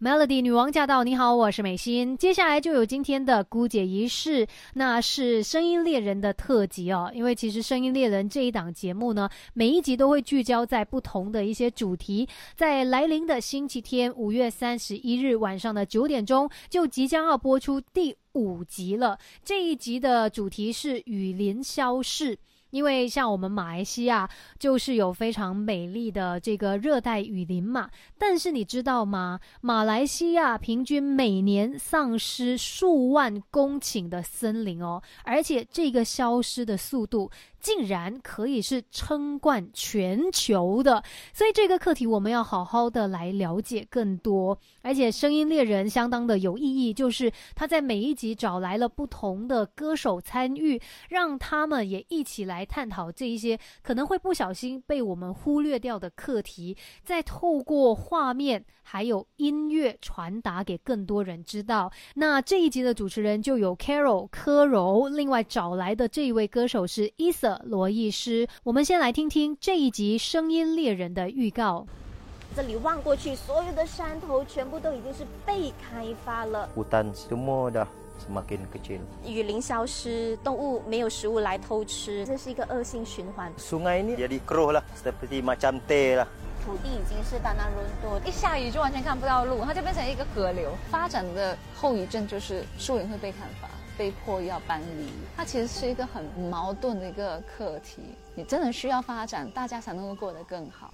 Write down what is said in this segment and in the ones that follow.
Melody 女王驾到！你好，我是美心。接下来就有今天的姑姐仪式，那是声音猎人的特辑哦。因为其实声音猎人这一档节目呢，每一集都会聚焦在不同的一些主题。在来临的星期天，五月三十一日晚上的九点钟，就即将要播出第五集了。这一集的主题是雨林消逝。因为像我们马来西亚就是有非常美丽的这个热带雨林嘛，但是你知道吗？马来西亚平均每年丧失数万公顷的森林哦，而且这个消失的速度。竟然可以是称冠全球的，所以这个课题我们要好好的来了解更多。而且声音猎人相当的有意义，就是他在每一集找来了不同的歌手参与，让他们也一起来探讨这一些可能会不小心被我们忽略掉的课题，再透过画面还有音乐传达给更多人知道。那这一集的主持人就有 Carol 柯柔，另外找来的这一位歌手是 Isa 罗艺师，我们先来听听这一集《声音猎人》的预告。这里望过去，所有的山头全部都已经是被开发了。雨林消失，动物没有食物来偷吃，这是一个恶性循环。土地已经是单单润多，一下雨就完全看不到路，它就变成一个河流。发展的后遗症就是树林会被砍伐。被迫要搬离，它其实是一个很矛盾的一个课题。你真的需要发展，大家才能够过得更好。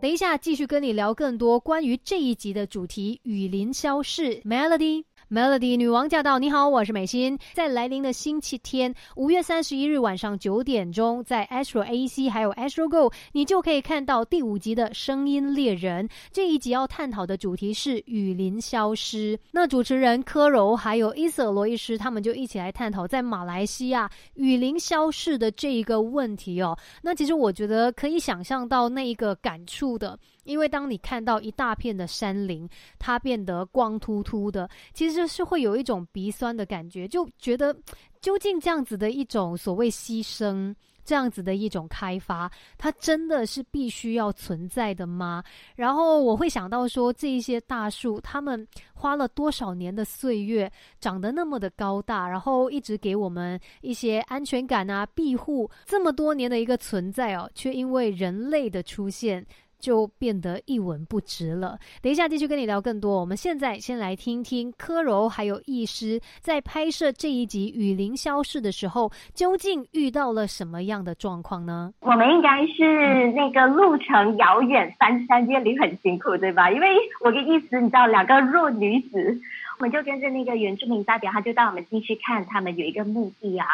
等一下，继续跟你聊更多关于这一集的主题——雨林消逝。Melody。Melody 女王驾到！你好，我是美心。在来临的星期天，五月三十一日晚上九点钟，在 Astro AC 还有 Astro Go，你就可以看到第五集的声音猎人。这一集要探讨的主题是雨林消失。那主持人柯柔还有伊瑟罗伊斯，他们就一起来探讨在马来西亚雨林消失的这一个问题哦。那其实我觉得可以想象到那一个感触的。因为当你看到一大片的山林，它变得光秃秃的，其实是会有一种鼻酸的感觉，就觉得究竟这样子的一种所谓牺牲，这样子的一种开发，它真的是必须要存在的吗？然后我会想到说，这一些大树，他们花了多少年的岁月，长得那么的高大，然后一直给我们一些安全感啊、庇护，这么多年的一个存在哦，却因为人类的出现。就变得一文不值了。等一下继续跟你聊更多。我们现在先来听听柯柔还有易师在拍摄这一集《雨林消逝》的时候，究竟遇到了什么样的状况呢？我们应该是那个路程遥远，翻山越岭很辛苦，对吧？因为我跟易师，你知道，两个弱女子，我们就跟着那个原住民代表，他就带我们进去看他们有一个墓地啊，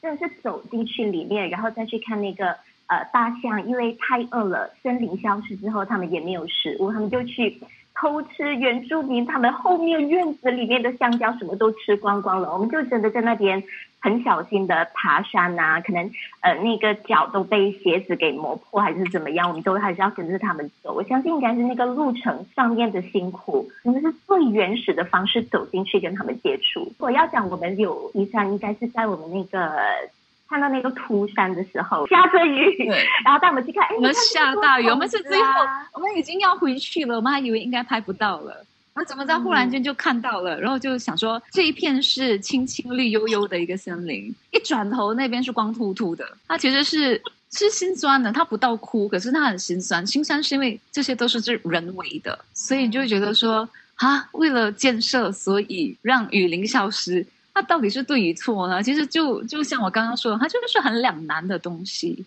真的是走进去里面，然后再去看那个。呃，大象因为太饿了，森林消失之后，他们也没有食物，他们就去偷吃原住民他们后面院子里面的香蕉，什么都吃光光了。我们就真的在那边很小心的爬山呐，可能呃那个脚都被鞋子给磨破还是怎么样，我们都还是要跟着他们走。我相信应该是那个路程上面的辛苦，我们是最原始的方式走进去跟他们接触。我要讲我们有一山，应该是在我们那个。看到那个秃山的时候，下着雨，然后带我们去看。我们下大雨，我们是最后，我们已经要回去了，我们还以为应该拍不到了。那怎么在忽然间就看到了？然后就想说，这一片是青青绿油油的一个森林，一转头那边是光秃秃的。它其实是是心酸的，它不到哭，可是它很心酸。心酸是因为这些都是这人为的，所以你就会觉得说，啊，为了建设，所以让雨林消失。它到底是对与错呢？其实就就像我刚刚说的，它就是很两难的东西。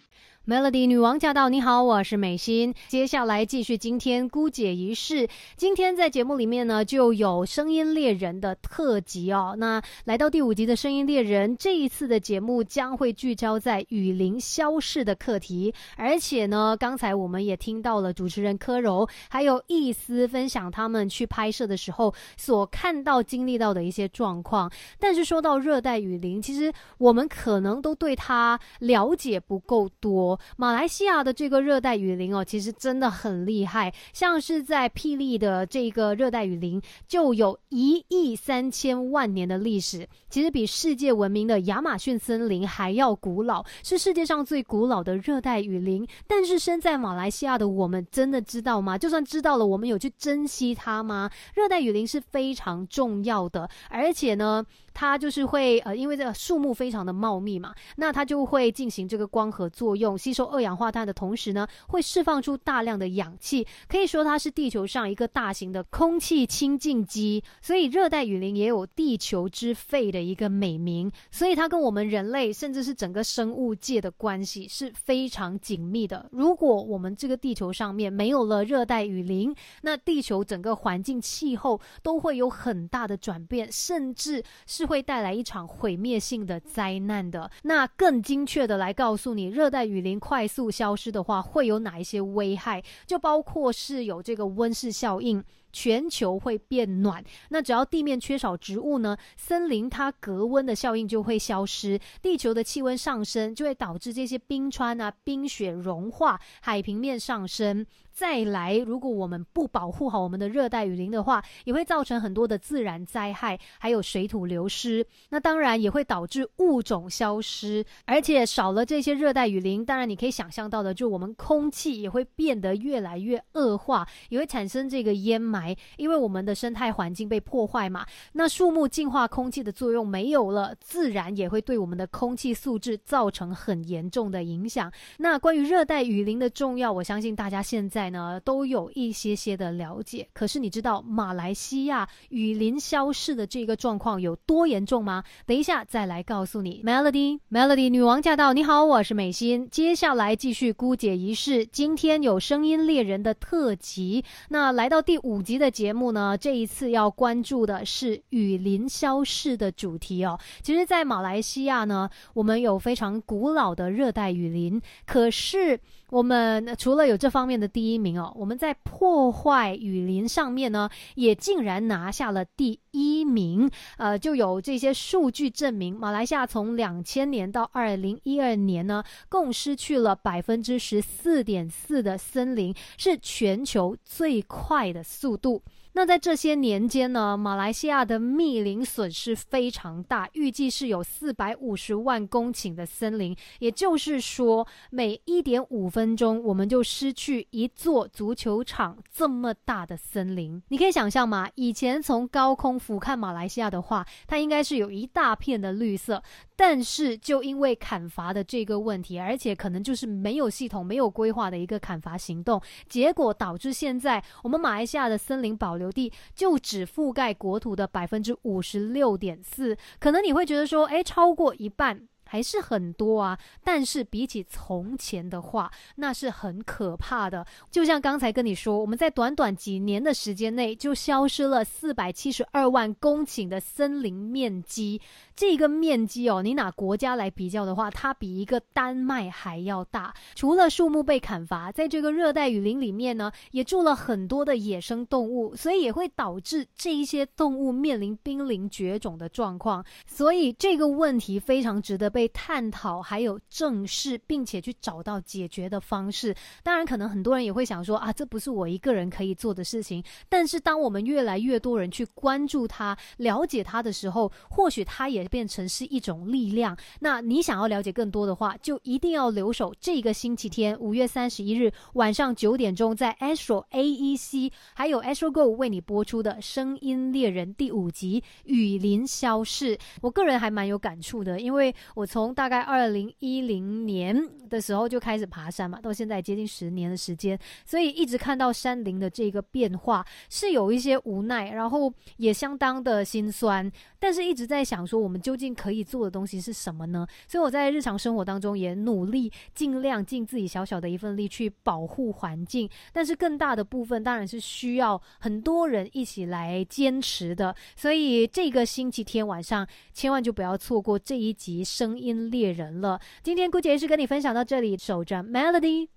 Melody 女王驾到！你好，我是美心。接下来继续今天姑姐仪式。今天在节目里面呢，就有声音猎人的特辑哦。那来到第五集的声音猎人，这一次的节目将会聚焦在雨林消逝的课题。而且呢，刚才我们也听到了主持人柯柔还有易思分享他们去拍摄的时候所看到、经历到的一些状况。但是说到热带雨林，其实我们可能都对它了解不够多。马来西亚的这个热带雨林哦，其实真的很厉害。像是在霹雳的这个热带雨林，就有一亿三千万年的历史，其实比世界闻名的亚马逊森林还要古老，是世界上最古老的热带雨林。但是身在马来西亚的我们，真的知道吗？就算知道了，我们有去珍惜它吗？热带雨林是非常重要的，而且呢。它就是会呃，因为这个树木非常的茂密嘛，那它就会进行这个光合作用，吸收二氧化碳的同时呢，会释放出大量的氧气，可以说它是地球上一个大型的空气清净机。所以热带雨林也有“地球之肺”的一个美名，所以它跟我们人类甚至是整个生物界的关系是非常紧密的。如果我们这个地球上面没有了热带雨林，那地球整个环境气候都会有很大的转变，甚至是。会带来一场毁灭性的灾难的。那更精确的来告诉你，热带雨林快速消失的话，会有哪一些危害？就包括是有这个温室效应。全球会变暖，那只要地面缺少植物呢，森林它隔温的效应就会消失，地球的气温上升就会导致这些冰川啊、冰雪融化，海平面上升。再来，如果我们不保护好我们的热带雨林的话，也会造成很多的自然灾害，还有水土流失。那当然也会导致物种消失，而且少了这些热带雨林，当然你可以想象到的，就我们空气也会变得越来越恶化，也会产生这个烟霾。因为我们的生态环境被破坏嘛，那树木净化空气的作用没有了，自然也会对我们的空气素质造成很严重的影响。那关于热带雨林的重要，我相信大家现在在呢都有一些些的了解。可是你知道马来西亚雨林消逝的这个状况有多严重吗？等一下再来告诉你。Melody，Melody，女王驾到！你好，我是美心。接下来继续姑姐仪式。今天有声音猎人的特辑，那来到第五集。的节目呢，这一次要关注的是雨林消逝的主题哦。其实，在马来西亚呢，我们有非常古老的热带雨林，可是。我们除了有这方面的第一名哦，我们在破坏雨林上面呢，也竟然拿下了第一名。呃，就有这些数据证明，马来西亚从两千年到二零一二年呢，共失去了百分之十四点四的森林，是全球最快的速度。那在这些年间呢，马来西亚的密林损失非常大，预计是有四百五十万公顷的森林，也就是说，每一点五分钟我们就失去一座足球场这么大的森林。你可以想象吗？以前从高空俯瞰马来西亚的话，它应该是有一大片的绿色。但是，就因为砍伐的这个问题，而且可能就是没有系统、没有规划的一个砍伐行动，结果导致现在我们马来西亚的森林保留地就只覆盖国土的百分之五十六点四。可能你会觉得说，哎，超过一半。还是很多啊，但是比起从前的话，那是很可怕的。就像刚才跟你说，我们在短短几年的时间内就消失了四百七十二万公顷的森林面积。这个面积哦，你拿国家来比较的话，它比一个丹麦还要大。除了树木被砍伐，在这个热带雨林里面呢，也住了很多的野生动物，所以也会导致这一些动物面临濒临绝种的状况。所以这个问题非常值得被。被探讨，还有正视，并且去找到解决的方式。当然，可能很多人也会想说啊，这不是我一个人可以做的事情。但是，当我们越来越多人去关注它、了解它的时候，或许它也变成是一种力量。那你想要了解更多的话，就一定要留守这个星期天，五月三十一日晚上九点钟，在 Astro AEC 还有 Astro Go 为你播出的《声音猎人》第五集《雨林消逝》。我个人还蛮有感触的，因为我。从大概二零一零年的时候就开始爬山嘛，到现在接近十年的时间，所以一直看到山林的这个变化，是有一些无奈，然后也相当的心酸。但是一直在想说，我们究竟可以做的东西是什么呢？所以我在日常生活当中也努力尽量尽自己小小的一份力去保护环境。但是更大的部分当然是需要很多人一起来坚持的。所以这个星期天晚上千万就不要错过这一集声。音猎人了，今天姑姐是跟你分享到这里，守着 Melody。